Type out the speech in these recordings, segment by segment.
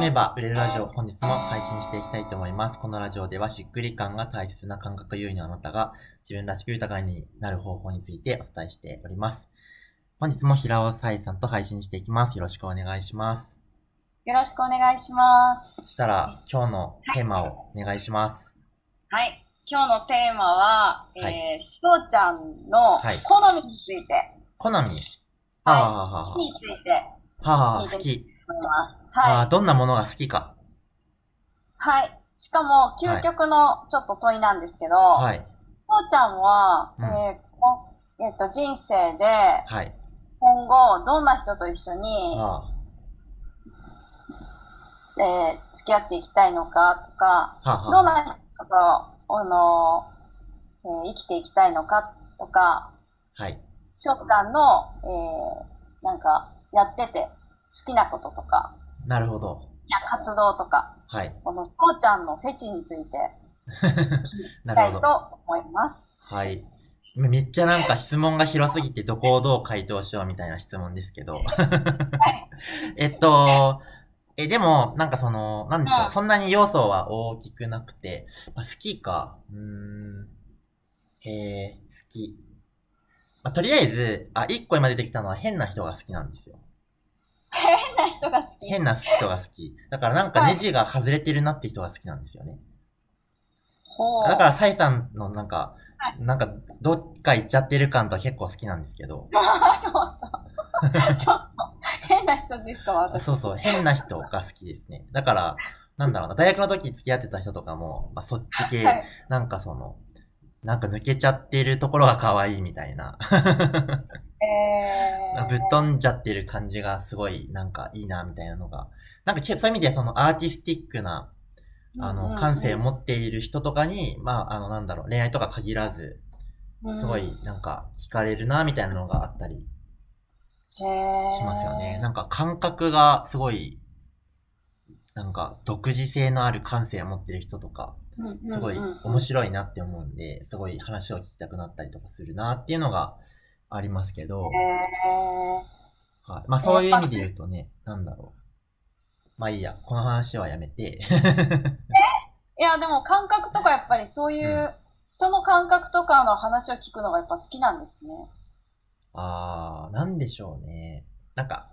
住めば売れるラジオ、本日も配信していきたいと思います。このラジオではしっくり感が大切な感覚優位のあなたが自分らしく豊かになる方法についてお伝えしております。本日も平尾沙さんと配信していきます。よろしくお願いします。よろしくお願いします。そしたら今日のテーマをお願いします。はい。今日のテーマは、はいえー、しとちゃんのはい好みについて、好み？ははいあ、はあはあ好きについてはあ、好き。はい。どんなものが好きか。はい。しかも、究極のちょっと問いなんですけど、はい。しとちゃんは、うんえーこえっと人生ではい。今後どんな人と一緒に、あえー付き合っていきたいのかとか、あ、はあ、どんはあ。な人と、あのえー生きていきたいのかとか、はい。しょうちゃんの、えー、なんか、やってて好きなこととか、なるほど。活動とか、はい。このしょうちゃんのフェチについて なるほど。と思います。はい。めめっちゃなんか質問が広すぎてどこをどう回答しようみたいな質問ですけど。はい。えっと、え、でも、なんかその、なんでしょう、うんそんなに要素は大きくなくて、まあ、好きか。うーん。へえ、好き。まあ、とりあえず、あ、一個今出てきたのは変な人が好きなんですよ。変な人が好き。変な人が好き。だからなんかはいネジが外れてるなって人が好きなんですよね。ほうだから、サイさんのなんかは、なんか、どっか行っちゃってる感とは結構好きなんですけど。ちょっと、ちょっと、変な人ですか、私。そうそう、変な人が好きですね。だから、なんだろうな、大学の時付き合ってた人とかも、まあ、そっち系、はい。なんかその、なんか抜けちゃってるところが可愛いみたいな。えー、ぶっ飛んじゃってる感じがすごい、なんかいいな、みたいなのが。なんかけそういう意味でそのアーティスティックな、あの、感性を持っている人とかに、まあ、あの、なんだろう、恋愛とか限らず、すごい、なんか、惹かれるな、みたいなのがあったりしましますよね。なんか感覚がすごい、なんか独自性のある感性を持ってる人とか、すごい面白いなって思うんで、すごい話を聞きたくなったりとかするなっていうのがありますけど、えはい、まあそういう意味で言うとね、なんだろう。まあいいや、この話はやめて。ー、いや、でも感覚とかやっぱりそういうう人の感覚とかの話を聞くのがやっぱ好きなんですね。あー、なんでしょうね。なんか、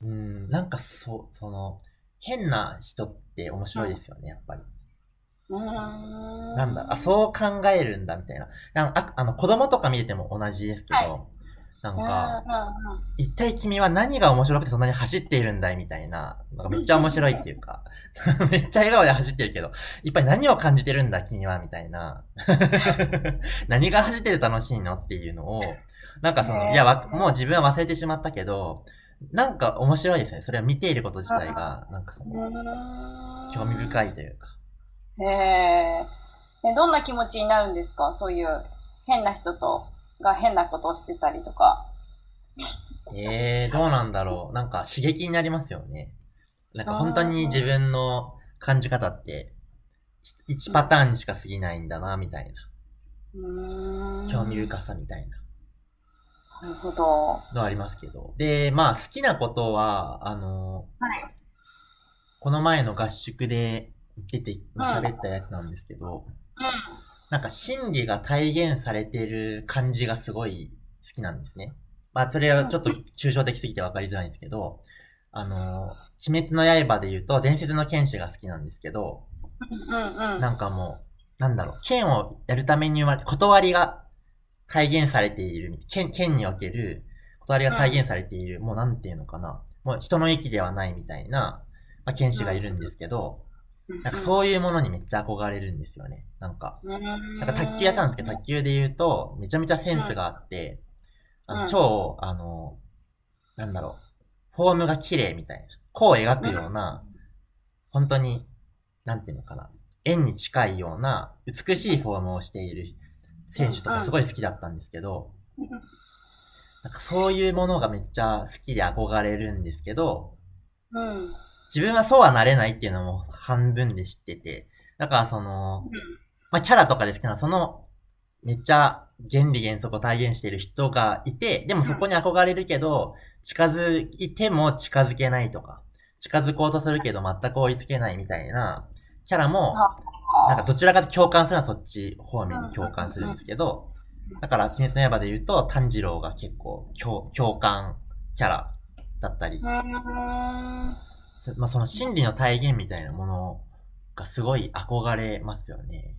うーん、なんかそう、その、変な人って面白いですよね、やっぱり。なんだ、あ、そう考えるんだ、みたいな。なんかああの、子供とか見てても同じですけど、はいなんうんか、一体君は何が面白くてそんなに走っているんだいみたいな、なんかめっちゃ面白いっていうか、めっちゃ笑顔で走ってるけど、いっぱい何を感じてるんだ君はみたいな。何が走ってて楽しいのっていうのを、なんかその、いや、わもう自分は忘れてしまったけど、なんか面白いですね。それを見ていること自体が、なんかその、興味深いというか。へえ。えどんな気持ちになるんですか？そういう変な人とが変なことをしてたりとか。えー、どうなんだろう。なんか刺激になりますよね。なんか本当に自分の感じ方って、1パターンにしか過ぎないんだな、みたいな。興味深さみたいななるほど。のありますけど。で、まあ好きなことは、あの、はい。この前の合宿で出て、うん喋ったやつなんですけど、うなんか心理が体現されてる感じがすごい好きなんですね。まあそれはちょっと抽象的すぎて分かりづらいんですけど、あの、鬼滅の刃で言うと伝説の剣士が好きなんですけど。なんかもう、なんだろう、剣をやるために生まれ、断りが体現されている、剣、剣における断りが体現されている、もうなんていうのかな、もう人の域ではないみたいな、まあ、剣士がいるんですけど、なんかそういうものにめっちゃ憧れるんですよね。なんか、うん。なん。か卓球やってたんですけど、卓球で言うと、めちゃめちゃセンスがあって、あの、うん超、あの、なんだろう、フォームが綺麗みたいな、弧を描くような、本当に、なんていうのかな、円に近いような、美しいフォームをしている選手とかすごい好きだったんですけど、なんかそういうものがめっちゃ好きで憧れるんですけど、うん。自分はそうはなれないっていうのも半分で知ってて、だからその、まあ、キャラとかですけど、その、めっちゃ原理原則を体現してる人がいて、でもそこに憧れるけど、近づいても近づけないとか、近づこうとするけど全く追いつけないみたいなキャラも、なんかどちらかと共感するのはそっち方面に共感するんですけど、だから、鬼滅の刃で言うと、炭治郎が結構共共感キャラだったり、まあ、その心理の体現みたいなものがすごい憧れますよね。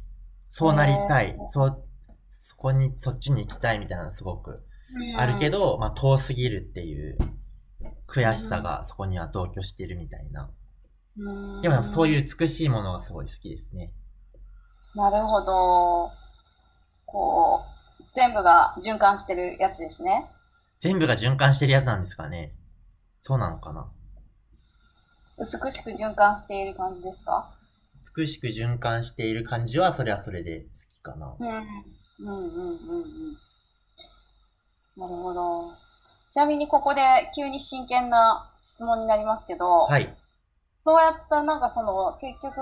そうなりたいそう、そこに、そっちに行きたいみたいなのすごくあるけど、まあ遠すぎるっていう悔しさがそこには同居してるみたいな。うん、でもそうういう美しいものがすごい好きですね。ん。なるほど。こう、全部が循環してるやつですね。全部が循環してるやつなんですかね。そうなのかな。美しく循環している感じですか？美しく循環している感じはそれはそれで好きかな。うん。うんうんうんうん。なるほど。ちなみにここで急に真剣な質問になりますけど、はい。そうやったなんかその結局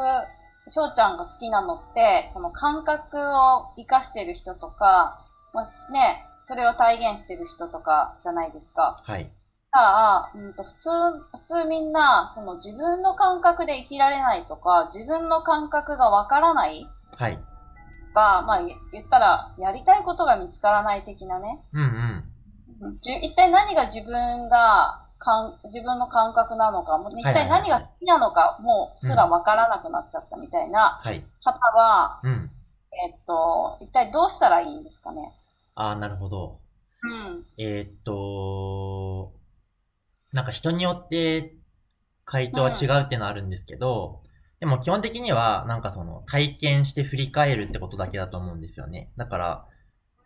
翔ちゃんが好きなのってこの感覚を生かしてる人とか、まあね、それを体現してる人とかじゃないですか。はい。あ、うん、と普通普通みんなその自分の感覚で生きられないとか自分の感覚がわからないはい。が、まあ、言言ったらやりたいことが見つからない的なねうんうん。じゅ一体何が自分がかん自分の感覚なのか、もう一はいはいはい体何が好きなのかもうすらわからなくなっちゃったみたいなはい。方は、うん。えっと、一体どうしたらいいんですかね。ああ、なるほど。うん。えーっと、なんか人によって回答は違うってのはあるんですけど、でも基本的にはなんかその体験して振り返るってことだけだと思うんですよね。だから、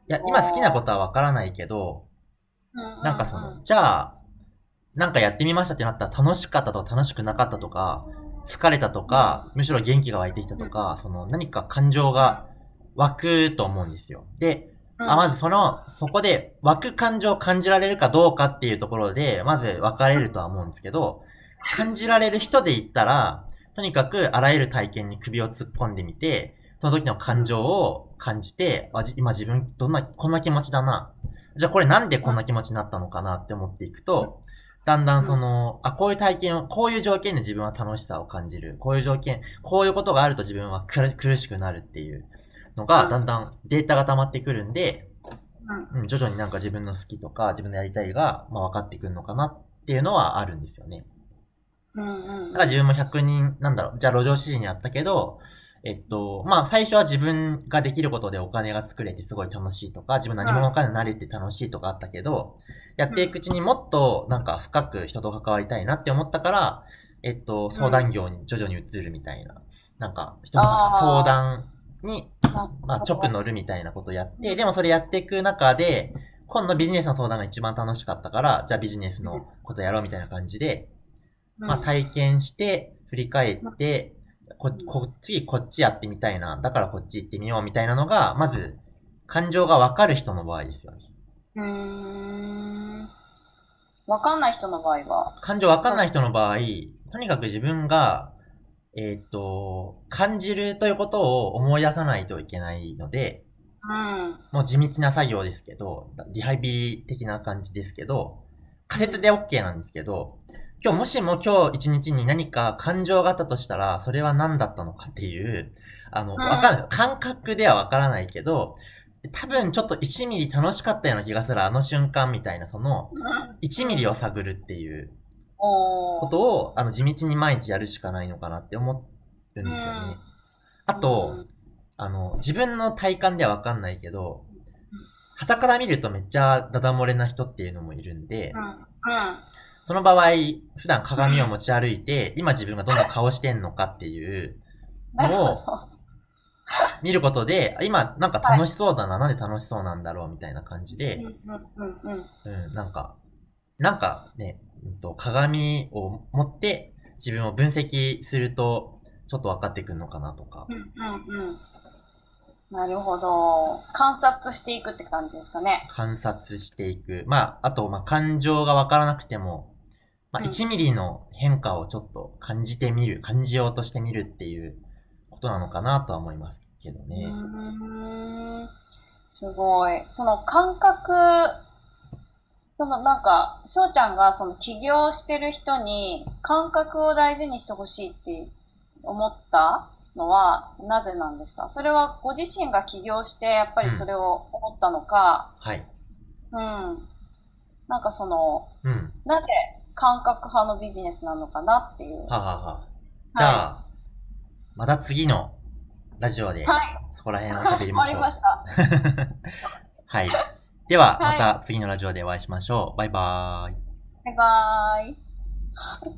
いや、今好きなことはわからないけど、なんかその、じゃあ、なんかやってみましたってなったら楽しかったとか楽しくなかったとか、疲れたとか、むしろ元気が湧いてきたとか、その何か感情が湧くと思うんですよ。で、うん、あ、まずその、そこで湧く感情を感じられるかどうかっていうところで、まず分かれるとは思うんですけど、感じられる人で言ったら、とにかくあらゆる体験に首を突っ込んでみて、その時の感情を感じて、あじ今自分どんな、こんな気持ちだな。じゃあこれなんでこんな気持ちになったのかなって思っていくと、だんだんその、あ、こういう体験を、こういう条件で自分は楽しさを感じる。こういう条件、こういうことがあると自分は苦しくなるっていうのが、だんだんデータが溜まってくるんで、うん、徐々になんか自分の好きとか自分のやりたいが、まあ、分かってくるのかなっていうのはあるんですよね。だから自分も100人、なんだろう、じゃあ路上指示にあったけど、えっと、まあ最初は自分ができることでお金が作れてすごい楽しいとか、自分何者かになれて楽しいとかあったけど、やっていくうちにもっとなんか深く人と関わりたいなって思ったから、えっと、相談業に徐々に移るみたいな、なんか人の相談にまあ、チョップ乗るみたいなことをやって、でもそれやっていく中で、今度ビジネスの相談が一番楽しかったから、じゃあビジネスのことやろうみたいな感じで、まあ体験して、振り返って、こ、こ、次こっちやってみたいな、だからこっち行ってみようみたいなのが、まず、感情がわかる人の場合ですよね。うーん。わかんない人の場合は？感情わかんない人の場合、とにかく自分が、えーっと、感じるということを思い出さないといけないので、うん。もう地道な作業ですけど、リハビリ的な感じですけど、仮説で OK なんですけど、今日もしも今日一日に何か感情があったとしたら、それは何だったのかっていう、あの、んわかんない。感覚ではわからないけど、多分ちょっと1ミリ楽しかったような気がするあの瞬間みたいな、その、1ミリを探るっていうことを、あの、地道に毎日やるしかないのかなって思うんですよね。うんあと、あの、自分の体感ではわかんないけど、旗から見るとめっちゃダダ漏れな人っていうのもいるんで。その場合、普段鏡を持ち歩いて、今自分がどんな顔してんのかっていうのをど。見ることで、今なんか楽しそうだな、なんで楽しそうなんだろうみたいな感じでうん、なんか、なんかね、鏡を持って自分を分析すると、ちょっと分かってくるのかなとか。うんうんうん。なるほど。観察していくって感じですかね。観察していく。まあ、あと、まあ、感情がわからなくても、まあ、うん1ミリの変化をちょっと感じてみる、感じようとしてみるっていうことなのかなとは思いますけどうね。ーん。すごい。その感覚そのなんか、翔ちゃんがその起業してる人に感覚を大事にしてほしいって思ったのはなぜなんですか？それはご自身が起業してやっぱりそれを思ったのか、はい。うん。なんかその、うん。なぜ感覚派のビジネスなのかなっていう。はあ、はあはあ、じゃあ、また次のラジオで、はい。そこら辺を喋りましょう。りました。はい。では、はいまた次のラジオでお会いしましょう。バイバーイ。バイバーイ。